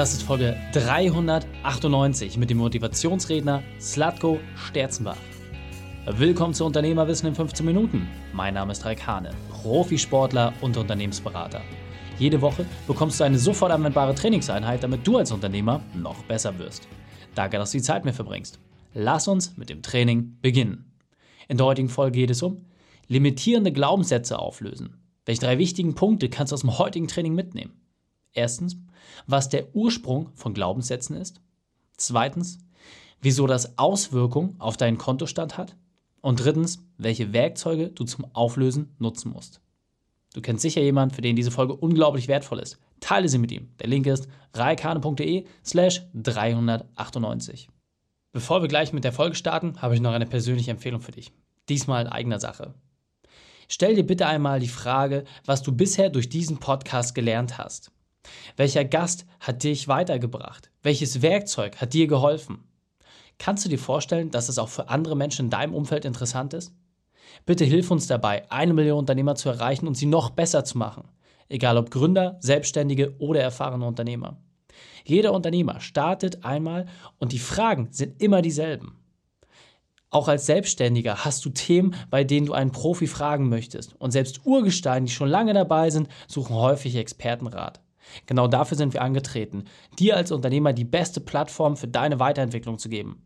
Das ist Folge 398 mit dem Motivationsredner Slatko Sterzenbach. Willkommen zu Unternehmerwissen in 15 Minuten. Mein Name ist Raik Hane, Profisportler und Unternehmensberater. Jede Woche bekommst du eine sofort anwendbare Trainingseinheit, damit du als Unternehmer noch besser wirst. Danke, dass du die Zeit mir verbringst. Lass uns mit dem Training beginnen. In der heutigen Folge geht es um limitierende Glaubenssätze auflösen. Welche drei wichtigen Punkte kannst du aus dem heutigen Training mitnehmen? Erstens, was der Ursprung von Glaubenssätzen ist. Zweitens, wieso das Auswirkungen auf deinen Kontostand hat. Und drittens, welche Werkzeuge du zum Auflösen nutzen musst. Du kennst sicher jemanden, für den diese Folge unglaublich wertvoll ist. Teile sie mit ihm. Der Link ist reikane.de slash 398. Bevor wir gleich mit der Folge starten, habe ich noch eine persönliche Empfehlung für dich. Diesmal in eigener Sache. Stell dir bitte einmal die Frage, was du bisher durch diesen Podcast gelernt hast. Welcher Gast hat dich weitergebracht? Welches Werkzeug hat dir geholfen? Kannst du dir vorstellen, dass es auch für andere Menschen in deinem Umfeld interessant ist? Bitte hilf uns dabei, eine Million Unternehmer zu erreichen und sie noch besser zu machen. Egal ob Gründer, Selbstständige oder erfahrene Unternehmer. Jeder Unternehmer startet einmal und die Fragen sind immer dieselben. Auch als Selbstständiger hast du Themen, bei denen du einen Profi fragen möchtest. Und selbst Urgesteine, die schon lange dabei sind, suchen häufig Expertenrat. Genau dafür sind wir angetreten, dir als Unternehmer die beste Plattform für deine Weiterentwicklung zu geben.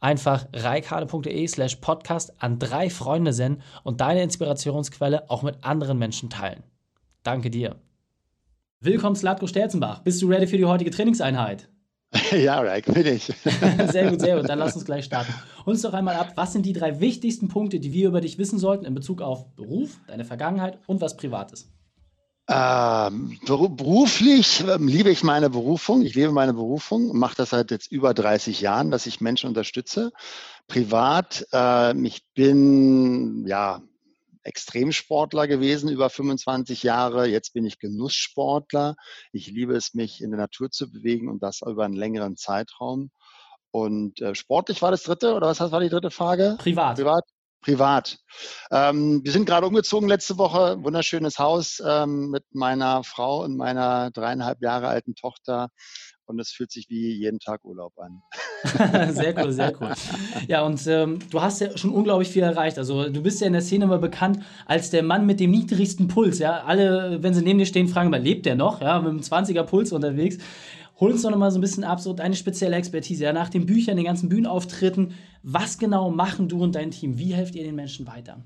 Einfach reikade.de slash podcast an drei Freunde senden und deine Inspirationsquelle auch mit anderen Menschen teilen. Danke dir. Willkommen, Slatko Sterzenbach. Bist du ready für die heutige Trainingseinheit? Ja, Raik, bin ich. sehr gut, sehr gut. Dann lass uns gleich starten. Uns doch einmal ab, was sind die drei wichtigsten Punkte, die wir über dich wissen sollten in Bezug auf Beruf, deine Vergangenheit und was Privates? Ähm, beruflich ähm, liebe ich meine Berufung. Ich lebe meine Berufung, mache das seit jetzt über 30 Jahren, dass ich Menschen unterstütze. Privat, äh, ich bin ja Extremsportler gewesen über 25 Jahre. Jetzt bin ich Genusssportler. Ich liebe es, mich in der Natur zu bewegen und das über einen längeren Zeitraum. Und äh, sportlich war das dritte, oder was war die dritte Frage? Privat. Privat. Privat. Ähm, wir sind gerade umgezogen letzte Woche. Wunderschönes Haus ähm, mit meiner Frau und meiner dreieinhalb Jahre alten Tochter. Und es fühlt sich wie jeden Tag Urlaub an. sehr cool, sehr cool. Ja, und ähm, du hast ja schon unglaublich viel erreicht. Also du bist ja in der Szene immer bekannt als der Mann mit dem niedrigsten Puls. Ja, alle, wenn sie neben dir stehen, fragen, lebt der noch? Ja, mit einem 20er Puls unterwegs. Hol uns doch noch mal so ein bisschen ab, so deine spezielle Expertise. Ja, nach den Büchern, den ganzen Bühnenauftritten, was genau machen du und dein Team? Wie helft ihr den Menschen weiter?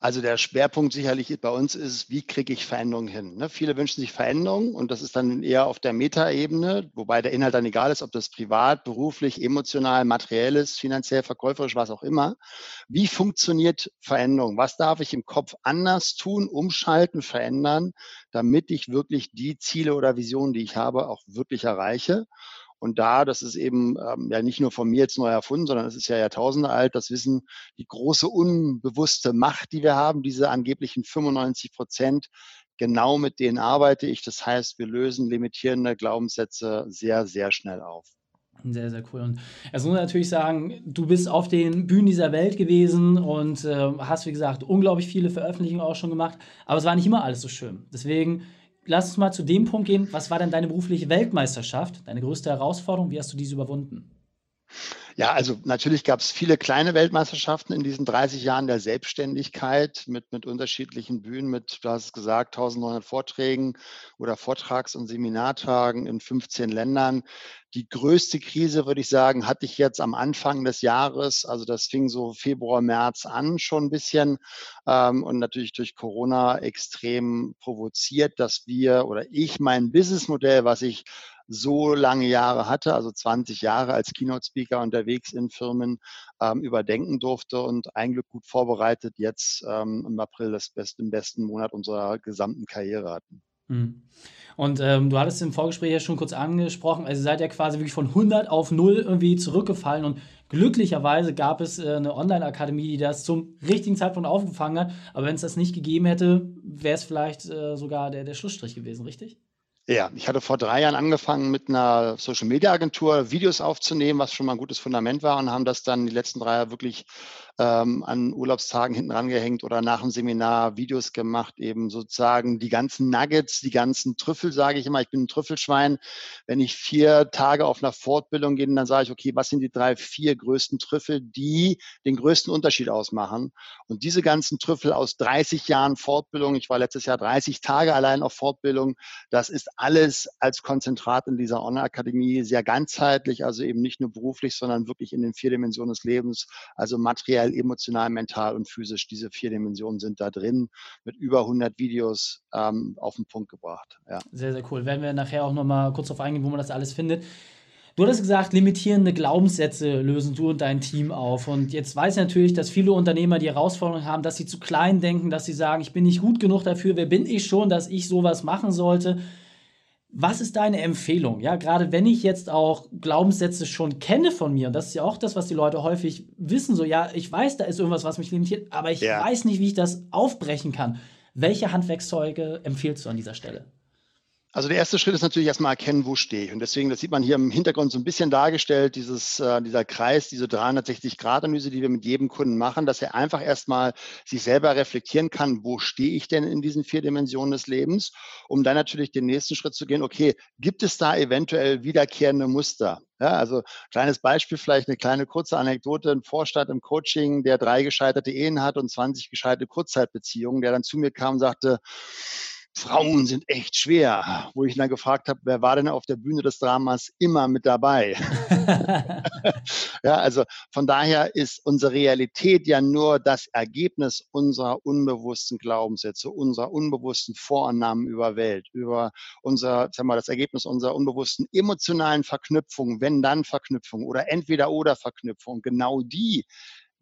Also der Schwerpunkt sicherlich bei uns ist, wie kriege ich Veränderungen hin? Ne? Viele wünschen sich Veränderungen und das ist dann eher auf der Metaebene, wobei der Inhalt dann egal ist, ob das privat, beruflich, emotional, materiell ist, finanziell, verkäuferisch, was auch immer. Wie funktioniert Veränderung? Was darf ich im Kopf anders tun, umschalten, verändern, damit ich wirklich die Ziele oder Visionen, die ich habe, auch wirklich erreiche? Und da, das ist eben ähm, ja nicht nur von mir jetzt neu erfunden, sondern es ist ja Jahrtausende alt, das Wissen, die große unbewusste Macht, die wir haben, diese angeblichen 95 Prozent, genau mit denen arbeite ich. Das heißt, wir lösen limitierende Glaubenssätze sehr, sehr schnell auf. Sehr, sehr cool. Und es muss natürlich sagen, du bist auf den Bühnen dieser Welt gewesen und äh, hast, wie gesagt, unglaublich viele Veröffentlichungen auch schon gemacht. Aber es war nicht immer alles so schön. Deswegen lass uns mal zu dem Punkt gehen. Was war denn deine berufliche Weltmeisterschaft? Deine größte Herausforderung? Wie hast du diese überwunden? Ja, also natürlich gab es viele kleine Weltmeisterschaften in diesen 30 Jahren der Selbstständigkeit mit, mit unterschiedlichen Bühnen, mit, du hast es gesagt, 1900 Vorträgen oder Vortrags- und Seminartagen in 15 Ländern. Die größte Krise, würde ich sagen, hatte ich jetzt am Anfang des Jahres. Also das fing so Februar, März an schon ein bisschen ähm, und natürlich durch Corona extrem provoziert, dass wir oder ich mein Businessmodell, was ich so lange Jahre hatte, also 20 Jahre als Keynote-Speaker unterwegs in Firmen, ähm, überdenken durfte und ein Glück gut vorbereitet jetzt ähm, im April das best, im besten Monat unserer gesamten Karriere hatten. Mhm. Und ähm, du hattest im Vorgespräch ja schon kurz angesprochen, also seid ihr quasi wirklich von 100 auf 0 irgendwie zurückgefallen und glücklicherweise gab es äh, eine Online-Akademie, die das zum richtigen Zeitpunkt aufgefangen hat. Aber wenn es das nicht gegeben hätte, wäre es vielleicht äh, sogar der, der Schlussstrich gewesen, richtig? Ja, ich hatte vor drei Jahren angefangen mit einer Social Media Agentur Videos aufzunehmen, was schon mal ein gutes Fundament war und haben das dann die letzten drei Jahre wirklich ähm, an Urlaubstagen hinten rangehängt oder nach dem Seminar Videos gemacht, eben sozusagen die ganzen Nuggets, die ganzen Trüffel, sage ich immer. Ich bin ein Trüffelschwein. Wenn ich vier Tage auf einer Fortbildung gehe, dann sage ich, okay, was sind die drei, vier größten Trüffel, die den größten Unterschied ausmachen? Und diese ganzen Trüffel aus 30 Jahren Fortbildung, ich war letztes Jahr 30 Tage allein auf Fortbildung, das ist alles als Konzentrat in dieser Online-Akademie sehr ganzheitlich, also eben nicht nur beruflich, sondern wirklich in den vier Dimensionen des Lebens, also materiell intellektuell, emotional, mental und physisch. Diese vier Dimensionen sind da drin mit über 100 Videos ähm, auf den Punkt gebracht. Ja. Sehr, sehr cool. Werden wir nachher auch nochmal kurz darauf eingehen, wo man das alles findet. Du hattest gesagt, limitierende Glaubenssätze lösen du und dein Team auf. Und jetzt weiß ich natürlich, dass viele Unternehmer die Herausforderung haben, dass sie zu klein denken, dass sie sagen, ich bin nicht gut genug dafür, wer bin ich schon, dass ich sowas machen sollte. Was ist deine Empfehlung? Ja, gerade wenn ich jetzt auch Glaubenssätze schon kenne von mir, und das ist ja auch das, was die Leute häufig wissen, so, ja, ich weiß, da ist irgendwas, was mich limitiert, aber ich ja. weiß nicht, wie ich das aufbrechen kann. Welche Handwerkszeuge empfiehlst du an dieser Stelle? Also der erste Schritt ist natürlich erstmal erkennen, wo stehe ich. Und deswegen, das sieht man hier im Hintergrund so ein bisschen dargestellt, dieses, äh, dieser Kreis, diese 360-Grad-Analyse, die wir mit jedem Kunden machen, dass er einfach erstmal sich selber reflektieren kann, wo stehe ich denn in diesen vier Dimensionen des Lebens, um dann natürlich den nächsten Schritt zu gehen, okay, gibt es da eventuell wiederkehrende Muster? Ja, also kleines Beispiel, vielleicht eine kleine kurze Anekdote. Ein Vorstand im Coaching, der drei gescheiterte Ehen hat und 20 gescheiterte Kurzzeitbeziehungen, der dann zu mir kam und sagte, Frauen sind echt schwer, wo ich dann gefragt habe, wer war denn auf der Bühne des Dramas immer mit dabei? ja, also von daher ist unsere Realität ja nur das Ergebnis unserer unbewussten Glaubenssätze, unserer unbewussten Vorannahmen über Welt, über unser, sag mal, das Ergebnis unserer unbewussten emotionalen Verknüpfung, wenn dann Verknüpfung oder entweder oder Verknüpfung. Genau die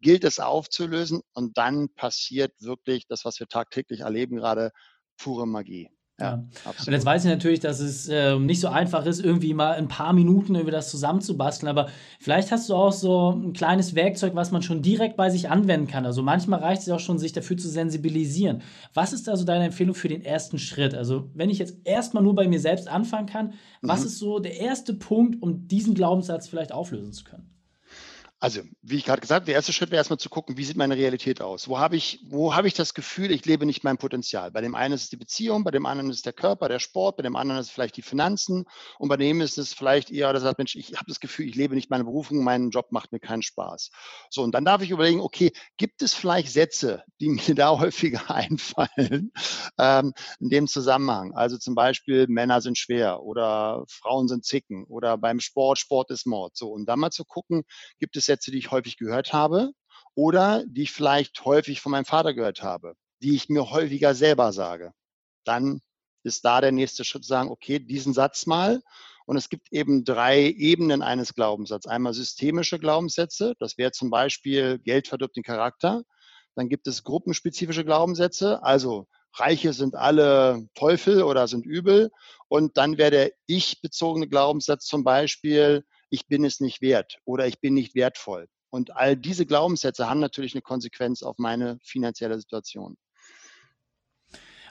gilt es aufzulösen und dann passiert wirklich das, was wir tagtäglich erleben gerade, pure Magie. Ja, ja. Und jetzt weiß ich natürlich, dass es äh, nicht so einfach ist, irgendwie mal ein paar Minuten über das zusammenzubasteln, aber vielleicht hast du auch so ein kleines Werkzeug, was man schon direkt bei sich anwenden kann. Also manchmal reicht es auch schon, sich dafür zu sensibilisieren. Was ist da so deine Empfehlung für den ersten Schritt? Also wenn ich jetzt erstmal nur bei mir selbst anfangen kann, was mhm. ist so der erste Punkt, um diesen Glaubenssatz vielleicht auflösen zu können? Also, wie ich gerade gesagt habe, der erste Schritt wäre erstmal zu gucken, wie sieht meine Realität aus? Wo habe ich, wo habe ich das Gefühl, ich lebe nicht mein Potenzial? Bei dem einen ist es die Beziehung, bei dem anderen ist es der Körper, der Sport, bei dem anderen ist es vielleicht die Finanzen und bei dem ist es vielleicht eher, dass sagt, Mensch, ich habe das Gefühl, ich lebe nicht meine Berufung, mein Job macht mir keinen Spaß. So, und dann darf ich überlegen, okay, gibt es vielleicht Sätze, die mir da häufiger einfallen ähm, in dem Zusammenhang? Also zum Beispiel, Männer sind schwer oder Frauen sind zicken oder beim Sport, Sport ist Mord. So, und dann mal zu gucken, gibt es Sätze, die ich häufig gehört habe oder die ich vielleicht häufig von meinem Vater gehört habe, die ich mir häufiger selber sage. Dann ist da der nächste Schritt sagen, okay, diesen Satz mal. Und es gibt eben drei Ebenen eines Glaubenssatzes. Einmal systemische Glaubenssätze, das wäre zum Beispiel Geld verdirbt den Charakter. Dann gibt es gruppenspezifische Glaubenssätze, also Reiche sind alle Teufel oder sind übel. Und dann wäre der ich-bezogene Glaubenssatz zum Beispiel, ich bin es nicht wert oder ich bin nicht wertvoll. Und all diese Glaubenssätze haben natürlich eine Konsequenz auf meine finanzielle Situation.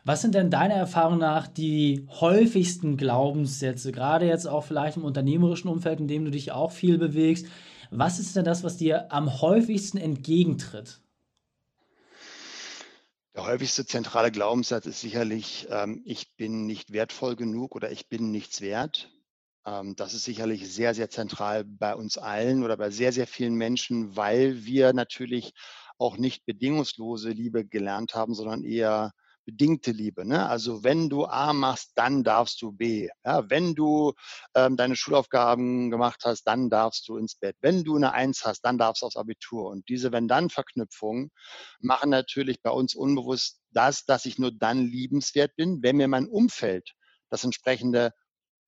Was sind denn deiner Erfahrung nach die häufigsten Glaubenssätze, gerade jetzt auch vielleicht im unternehmerischen Umfeld, in dem du dich auch viel bewegst? Was ist denn das, was dir am häufigsten entgegentritt? Der häufigste zentrale Glaubenssatz ist sicherlich, ähm, ich bin nicht wertvoll genug oder ich bin nichts wert. Ähm, das ist sicherlich sehr, sehr zentral bei uns allen oder bei sehr, sehr vielen Menschen, weil wir natürlich auch nicht bedingungslose Liebe gelernt haben, sondern eher bedingte Liebe. Ne? Also wenn du A machst, dann darfst du B. Ja, wenn du ähm, deine Schulaufgaben gemacht hast, dann darfst du ins Bett. Wenn du eine Eins hast, dann darfst du aufs Abitur. Und diese Wenn-Dann-Verknüpfungen machen natürlich bei uns unbewusst das, dass ich nur dann liebenswert bin, wenn mir mein Umfeld das entsprechende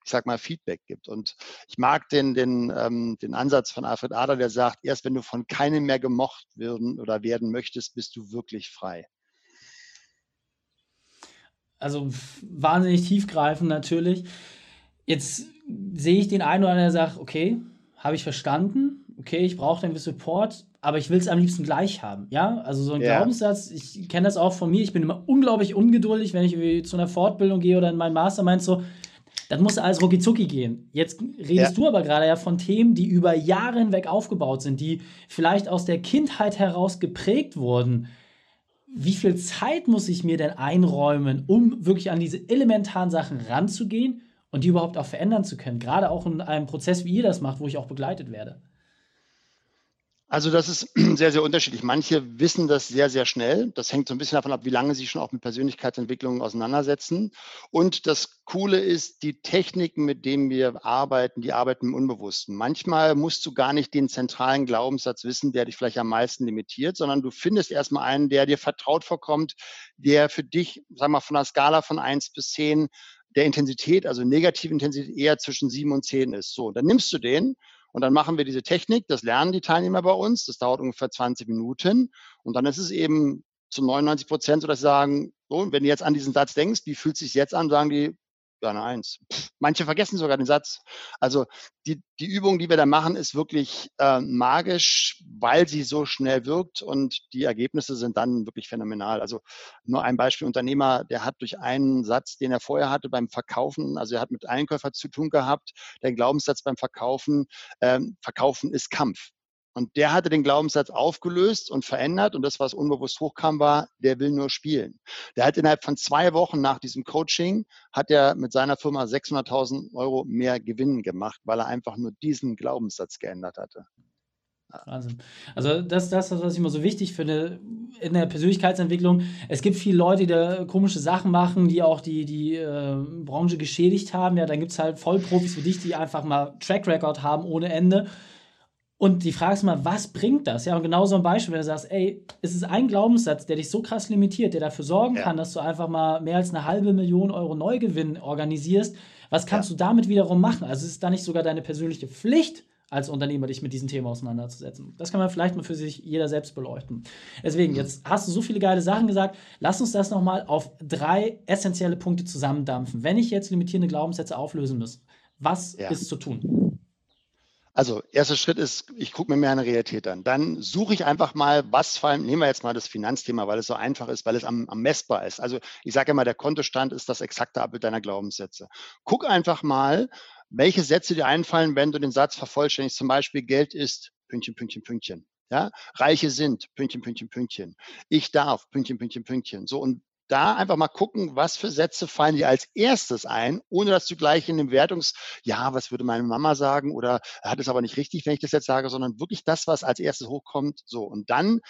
ich sag mal, Feedback gibt. Und ich mag den, den, ähm, den Ansatz von Alfred Adler, der sagt, erst wenn du von keinem mehr gemocht werden oder werden möchtest, bist du wirklich frei. Also wahnsinnig tiefgreifend natürlich. Jetzt sehe ich den einen oder anderen, der sagt, okay, habe ich verstanden, okay, ich brauche den Support, aber ich will es am liebsten gleich haben. Ja, also so ein ja. Glaubenssatz, ich kenne das auch von mir, ich bin immer unglaublich ungeduldig, wenn ich zu einer Fortbildung gehe oder in meinen Mastermind so, Das muss alles rucki gehen. Jetzt redest ja. du aber gerade ja von Themen, die über Jahre hinweg aufgebaut sind, die vielleicht aus der Kindheit heraus geprägt wurden. Wie viel Zeit muss ich mir denn einräumen, um wirklich an diese elementaren Sachen ranzugehen und die überhaupt auch verändern zu können? Gerade auch in einem Prozess, wie ihr das macht, wo ich auch begleitet werde. Also das ist sehr, sehr unterschiedlich. Manche wissen das sehr, sehr schnell. Das hängt so ein bisschen davon ab, wie lange sie schon auch mit Persönlichkeitsentwicklung auseinandersetzen. Und das Coole ist, die Techniken, mit denen wir arbeiten, die arbeiten im Unbewussten. Manchmal musst du gar nicht den zentralen Glaubenssatz wissen, der dich vielleicht am meisten limitiert, sondern du findest erstmal einen, der dir vertraut vorkommt, der für dich, sag mal, von einer Skala von eins bis zehn der Intensität, also negative Intensität, eher zwischen sieben und zehn ist. So, dann nimmst du den und dann machen wir diese Technik, das lernen die Teilnehmer bei uns, das dauert ungefähr 20 Minuten. Und dann ist es eben zu 99 Prozent so, dass sie sagen, so, wenn du jetzt an diesen Satz denkst, wie fühlt es sich jetzt an, sagen die, ja, eine Eins. Manche vergessen sogar den Satz. Also die, die Übung, die wir da machen, ist wirklich äh, magisch, weil sie so schnell wirkt und die Ergebnisse sind dann wirklich phänomenal. Also nur ein Beispiel, Unternehmer, der hat durch einen Satz, den er vorher hatte beim Verkaufen, also er hat mit Einkäufer zu tun gehabt, der Glaubenssatz beim Verkaufen, ähm, Verkaufen ist Kampf. Und der hatte den Glaubenssatz aufgelöst und verändert. Und das, was unbewusst hochkam, war, der will nur spielen. Der hat innerhalb von zwei Wochen nach diesem Coaching, hat er mit seiner Firma 600.000 Euro mehr Gewinn gemacht, weil er einfach nur diesen Glaubenssatz geändert hatte. Wahnsinn. Also das ist das, was ich immer so wichtig finde in der Persönlichkeitsentwicklung. Es gibt viele Leute, die da komische Sachen machen, die auch die, die äh, Branche geschädigt haben. Ja, dann gibt es halt Vollprofis wie dich, die einfach mal Track Record haben ohne Ende und die Frage ist mal, was bringt das? Ja, und genau so ein Beispiel, wenn du sagst, ey, es ist ein Glaubenssatz, der dich so krass limitiert, der dafür sorgen ja. kann, dass du einfach mal mehr als eine halbe Million Euro Neugewinn organisierst. Was kannst ja. du damit wiederum machen? Also ist es da nicht sogar deine persönliche Pflicht, als Unternehmer dich mit diesen Themen auseinanderzusetzen. Das kann man vielleicht mal für sich jeder selbst beleuchten. Deswegen, mhm. jetzt hast du so viele geile Sachen gesagt. Lass uns das nochmal auf drei essentielle Punkte zusammendampfen. Wenn ich jetzt limitierende Glaubenssätze auflösen muss, was ja. ist zu tun? Also, erster Schritt ist, ich gucke mir mehr eine Realität an. Dann suche ich einfach mal, was vor allem, nehmen wir jetzt mal das Finanzthema, weil es so einfach ist, weil es am, am messbar ist. Also, ich sage immer, der Kontostand ist das exakte Abbild deiner Glaubenssätze. Guck einfach mal, welche Sätze dir einfallen, wenn du den Satz vervollständigst. Zum Beispiel, Geld ist Pünktchen, Pünktchen, Pünktchen. Ja, Reiche sind Pünktchen, Pünktchen, Pünktchen. Ich darf Pünktchen, Pünktchen, Pünktchen. So und da einfach mal gucken, was für Sätze fallen dir als erstes ein, ohne dass du gleich in dem Wertungs, ja, was würde meine Mama sagen oder hat es aber nicht richtig, wenn ich das jetzt sage, sondern wirklich das, was als erstes hochkommt. So und dann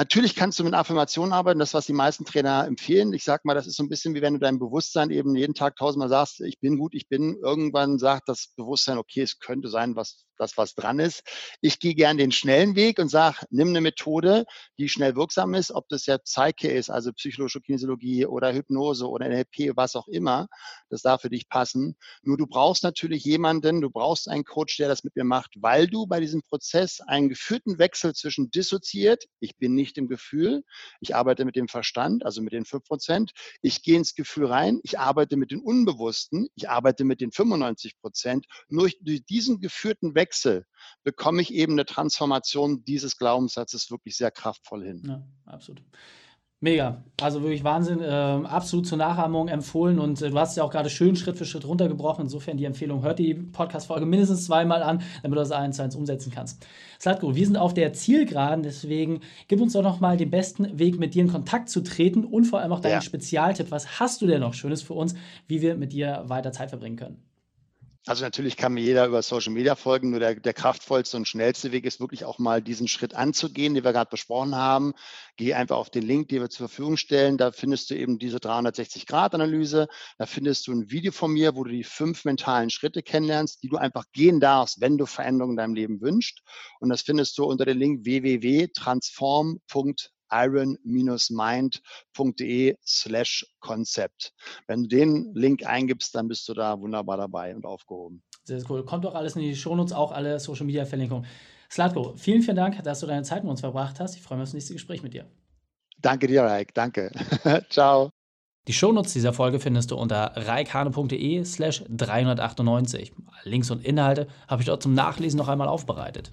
Natürlich kannst du mit Affirmationen arbeiten, das, was die meisten Trainer empfehlen. Ich sage mal, das ist so ein bisschen wie wenn du dein Bewusstsein eben jeden Tag tausendmal sagst, ich bin gut, ich bin. Irgendwann sagt das Bewusstsein, okay, es könnte sein, was das, was dran ist. Ich gehe gern den schnellen Weg und sage, nimm eine Methode, die schnell wirksam ist, ob das ja Psyche ist, also psychologische Kinesiologie oder Hypnose oder NLP, was auch immer. Das darf für dich passen. Nur du brauchst natürlich jemanden, du brauchst einen Coach, der das mit mir macht, weil du bei diesem Prozess einen geführten Wechsel zwischen dissoziiert, ich bin nicht im Gefühl, ich arbeite mit dem Verstand, also mit den 5 Prozent, ich gehe ins Gefühl rein, ich arbeite mit den Unbewussten, ich arbeite mit den 95 Prozent. Nur durch diesen geführten Wechsel Wechsel bekomme ich eben eine Transformation dieses Glaubenssatzes wirklich sehr kraftvoll hin. Ja, absolut. Mega, also wirklich Wahnsinn, äh, absolut zur Nachahmung empfohlen und äh, du hast ja auch gerade schön Schritt für Schritt runtergebrochen. Insofern die Empfehlung, hört die Podcast-Folge mindestens zweimal an, damit du das eins zu eins umsetzen kannst. Slatko, wir sind auf der Zielgeraden, deswegen gib uns doch nochmal den besten Weg, mit dir in Kontakt zu treten und vor allem auch deinen ja. Spezialtipp. Was hast du denn noch Schönes für uns, wie wir mit dir weiter Zeit verbringen können? Also natürlich kann mir jeder über Social Media folgen, nur der, der kraftvollste und schnellste Weg ist wirklich auch mal diesen Schritt anzugehen, den wir gerade besprochen haben. Geh einfach auf den Link, den wir zur Verfügung stellen. Da findest du eben diese 360-Grad-Analyse. Da findest du ein Video von mir, wo du die fünf mentalen Schritte kennenlernst, die du einfach gehen darfst, wenn du Veränderungen in deinem Leben wünschst. Und das findest du unter dem Link www.transform.de iron-mind.de slash Konzept. Wenn du den Link eingibst, dann bist du da wunderbar dabei und aufgehoben. Sehr cool. Kommt doch alles in die Shownotes, auch alle Social Media Verlinkungen. Slatko, vielen, vielen Dank, dass du deine Zeit mit uns verbracht hast. Ich freue mich auf das nächste Gespräch mit dir. Danke dir, Raik. Danke. Ciao. Die Shownotes dieser Folge findest du unter reikhane.de slash 398. Links und Inhalte habe ich dort zum Nachlesen noch einmal aufbereitet.